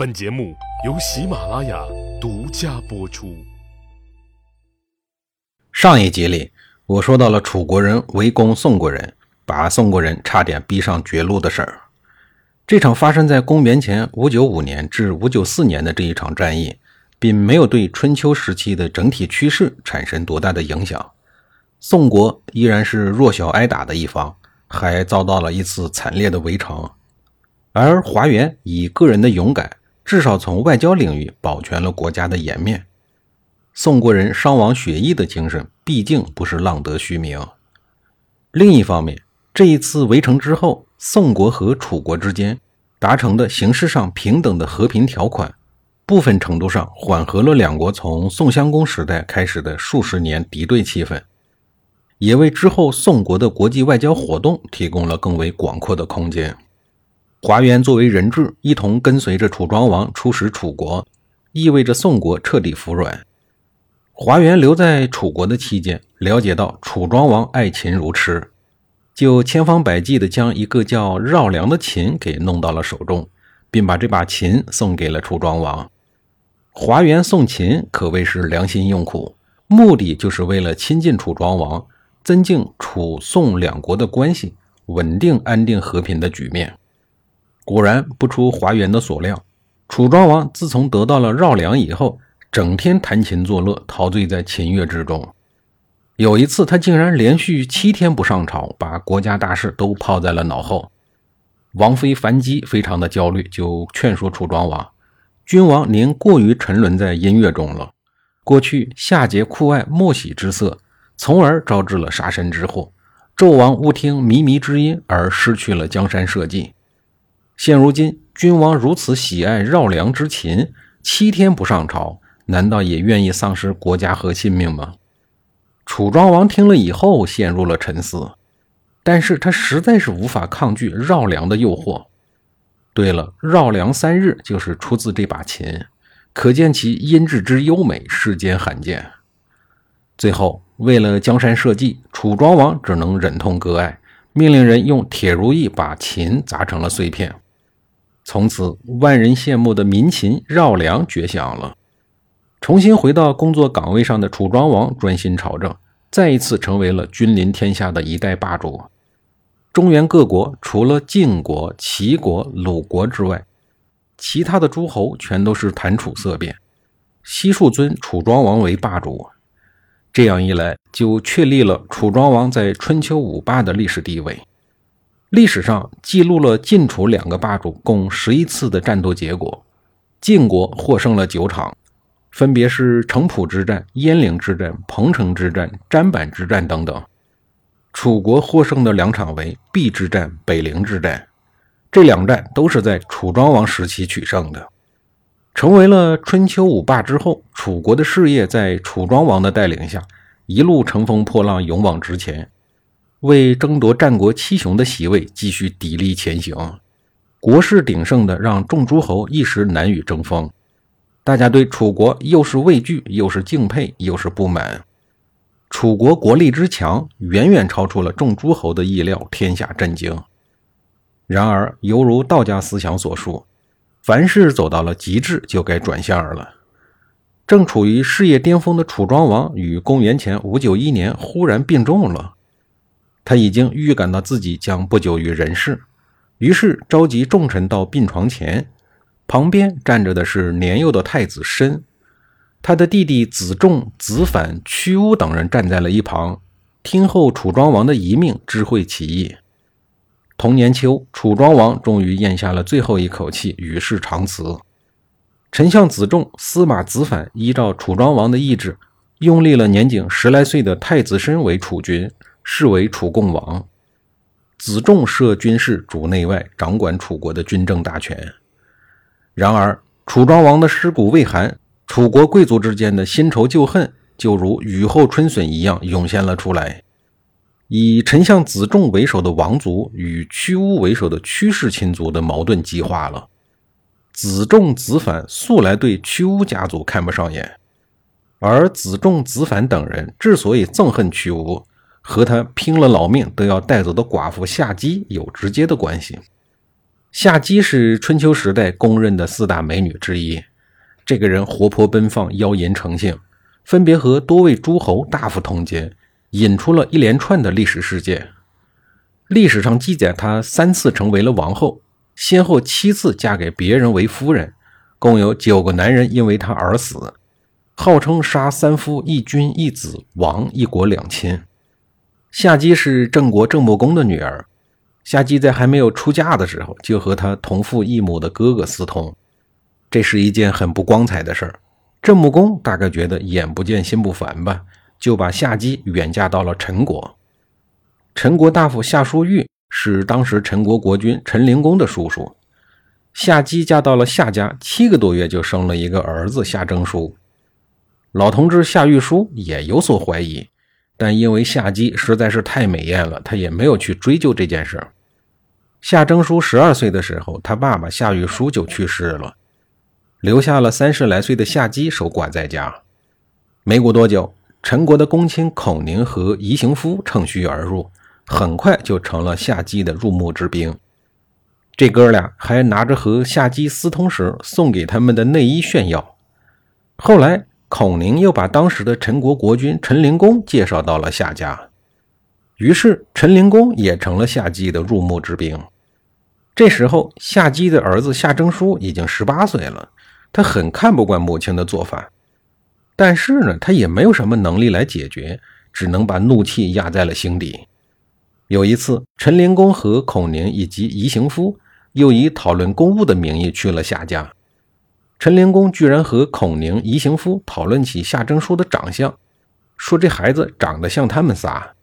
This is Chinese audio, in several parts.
本节目由喜马拉雅独家播出。上一集里，我说到了楚国人围攻宋国人，把宋国人差点逼上绝路的事儿。这场发生在公元前五九五年至五九四年的这一场战役，并没有对春秋时期的整体趋势产生多大的影响。宋国依然是弱小挨打的一方，还遭到了一次惨烈的围城。而华元以个人的勇敢。至少从外交领域保全了国家的颜面。宋国人伤亡血溢的精神毕竟不是浪得虚名。另一方面，这一次围城之后，宋国和楚国之间达成的形式上平等的和平条款，部分程度上缓和了两国从宋襄公时代开始的数十年敌对气氛，也为之后宋国的国际外交活动提供了更为广阔的空间。华元作为人质，一同跟随着楚庄王出使楚国，意味着宋国彻底服软。华元留在楚国的期间，了解到楚庄王爱琴如痴，就千方百计地将一个叫绕梁的琴给弄到了手中，并把这把琴送给了楚庄王。华元送琴可谓是良心用苦，目的就是为了亲近楚庄王，增进楚宋两国的关系，稳定安定和平的局面。果然不出华元的所料，楚庄王自从得到了绕梁以后，整天弹琴作乐，陶醉在琴乐之中。有一次，他竟然连续七天不上朝，把国家大事都抛在了脑后。王妃樊姬非常的焦虑，就劝说楚庄王：“君王您过于沉沦在音乐中了，过去夏桀酷爱莫喜之色，从而招致了杀身之祸。纣王误听靡靡之音，而失去了江山社稷。”现如今，君王如此喜爱绕梁之琴，七天不上朝，难道也愿意丧失国家和性命吗？楚庄王听了以后，陷入了沉思。但是他实在是无法抗拒绕梁的诱惑。对了，绕梁三日就是出自这把琴，可见其音质之优美，世间罕见。最后，为了江山社稷，楚庄王只能忍痛割爱，命令人用铁如意把琴砸成了碎片。从此，万人羡慕的民琴绕梁绝响了。重新回到工作岗位上的楚庄王专心朝政，再一次成为了君临天下的一代霸主。中原各国除了晋国、齐国、鲁国之外，其他的诸侯全都是谈楚色变，悉数尊楚庄王为霸主。这样一来，就确立了楚庄王在春秋五霸的历史地位。历史上记录了晋楚两个霸主共十一次的战斗结果，晋国获胜了九场，分别是城濮之战、鄢陵之战、彭城之战、砧板之战等等。楚国获胜的两场为邲之战、北陵之战，这两战都是在楚庄王时期取胜的，成为了春秋五霸之后，楚国的事业在楚庄王的带领下一路乘风破浪，勇往直前。为争夺战国七雄的席位，继续砥砺前行，国势鼎盛的让众诸侯一时难与争锋。大家对楚国又是畏惧，又是敬佩，又是不满。楚国国力之强，远远超出了众诸侯的意料，天下震惊。然而，犹如道家思想所述，凡事走到了极致，就该转向了。正处于事业巅峰的楚庄王，于公元前五九一年忽然病重了。他已经预感到自己将不久于人世，于是召集众臣到病床前，旁边站着的是年幼的太子申，他的弟弟子仲、子反、屈巫等人站在了一旁，听候楚庄王的遗命，知会其意。同年秋，楚庄王终于咽下了最后一口气，与世长辞。丞相子仲、司马子反依照楚庄王的意志，拥立了年仅十来岁的太子申为储君。视为楚共王，子仲设军事，主内外，掌管楚国的军政大权。然而，楚庄王的尸骨未寒，楚国贵族之间的新仇旧恨就如雨后春笋一样涌现了出来。以丞相子仲为首的王族与屈巫为首的屈氏亲族的矛盾激化了。子仲、子反素来对屈巫家族看不上眼，而子仲、子反等人之所以憎恨屈巫，和他拼了老命都要带走的寡妇夏姬有直接的关系。夏姬是春秋时代公认的四大美女之一。这个人活泼奔放，妖淫成性，分别和多位诸侯大夫通奸，引出了一连串的历史事件。历史上记载，她三次成为了王后，先后七次嫁给别人为夫人，共有九个男人因为她而死，号称杀三夫一君一子亡一国两亲。夏姬是郑国郑穆公的女儿。夏姬在还没有出嫁的时候，就和他同父异母的哥哥私通，这是一件很不光彩的事儿。郑穆公大概觉得眼不见心不烦吧，就把夏姬远嫁到了陈国。陈国大夫夏叔玉是当时陈国国君陈灵公的叔叔。夏姬嫁到了夏家，七个多月就生了一个儿子夏征舒。老同志夏玉书也有所怀疑，但因为夏姬实在是太美艳了，他也没有去追究这件事。夏征舒十二岁的时候，他爸爸夏玉书就去世了，留下了三十来岁的夏姬守寡在家。没过多久，陈国的公卿孔宁和宜行夫乘虚而入，很快就成了夏姬的入幕之宾。这哥俩还拿着和夏姬私通时送给他们的内衣炫耀。后来，孔宁又把当时的陈国国君陈灵公介绍到了夏家。于是，陈灵公也成了夏姬的入幕之宾。这时候，夏姬的儿子夏征舒已经十八岁了，他很看不惯母亲的做法，但是呢，他也没有什么能力来解决，只能把怒气压在了心底。有一次，陈灵公和孔宁以及宜行夫又以讨论公务的名义去了夏家，陈灵公居然和孔宁、宜行夫讨论起夏征舒的长相，说这孩子长得像他们仨。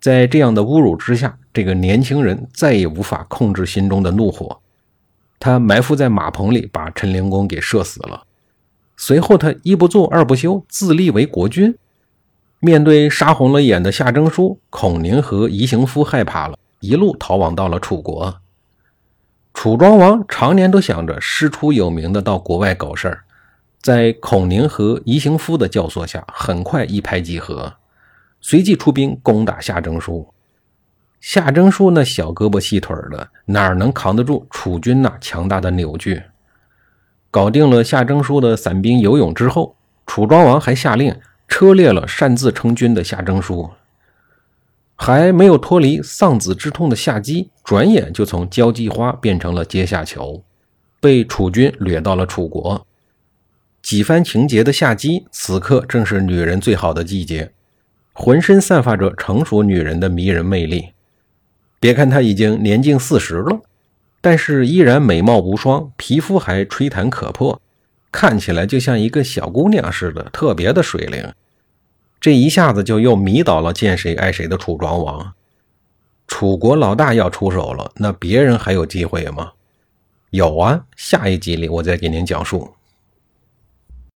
在这样的侮辱之下，这个年轻人再也无法控制心中的怒火，他埋伏在马棚里，把陈灵公给射死了。随后，他一不做二不休，自立为国君。面对杀红了眼的夏征舒，孔宁和宜行夫害怕了，一路逃亡到了楚国。楚庄王常年都想着师出有名的到国外搞事儿，在孔宁和宜行夫的教唆下，很快一拍即合。随即出兵攻打夏征舒。夏征舒那小胳膊细腿的，哪能扛得住楚军那强大的扭矩？搞定了夏征舒的散兵游勇之后，楚庄王还下令车裂了擅自称君的夏征舒。还没有脱离丧子之痛的夏姬，转眼就从交际花变成了阶下囚，被楚军掠到了楚国。几番情节的夏姬，此刻正是女人最好的季节。浑身散发着成熟女人的迷人魅力。别看她已经年近四十了，但是依然美貌无双，皮肤还吹弹可破，看起来就像一个小姑娘似的，特别的水灵。这一下子就又迷倒了见谁爱谁的楚庄王。楚国老大要出手了，那别人还有机会吗？有啊，下一集里我再给您讲述。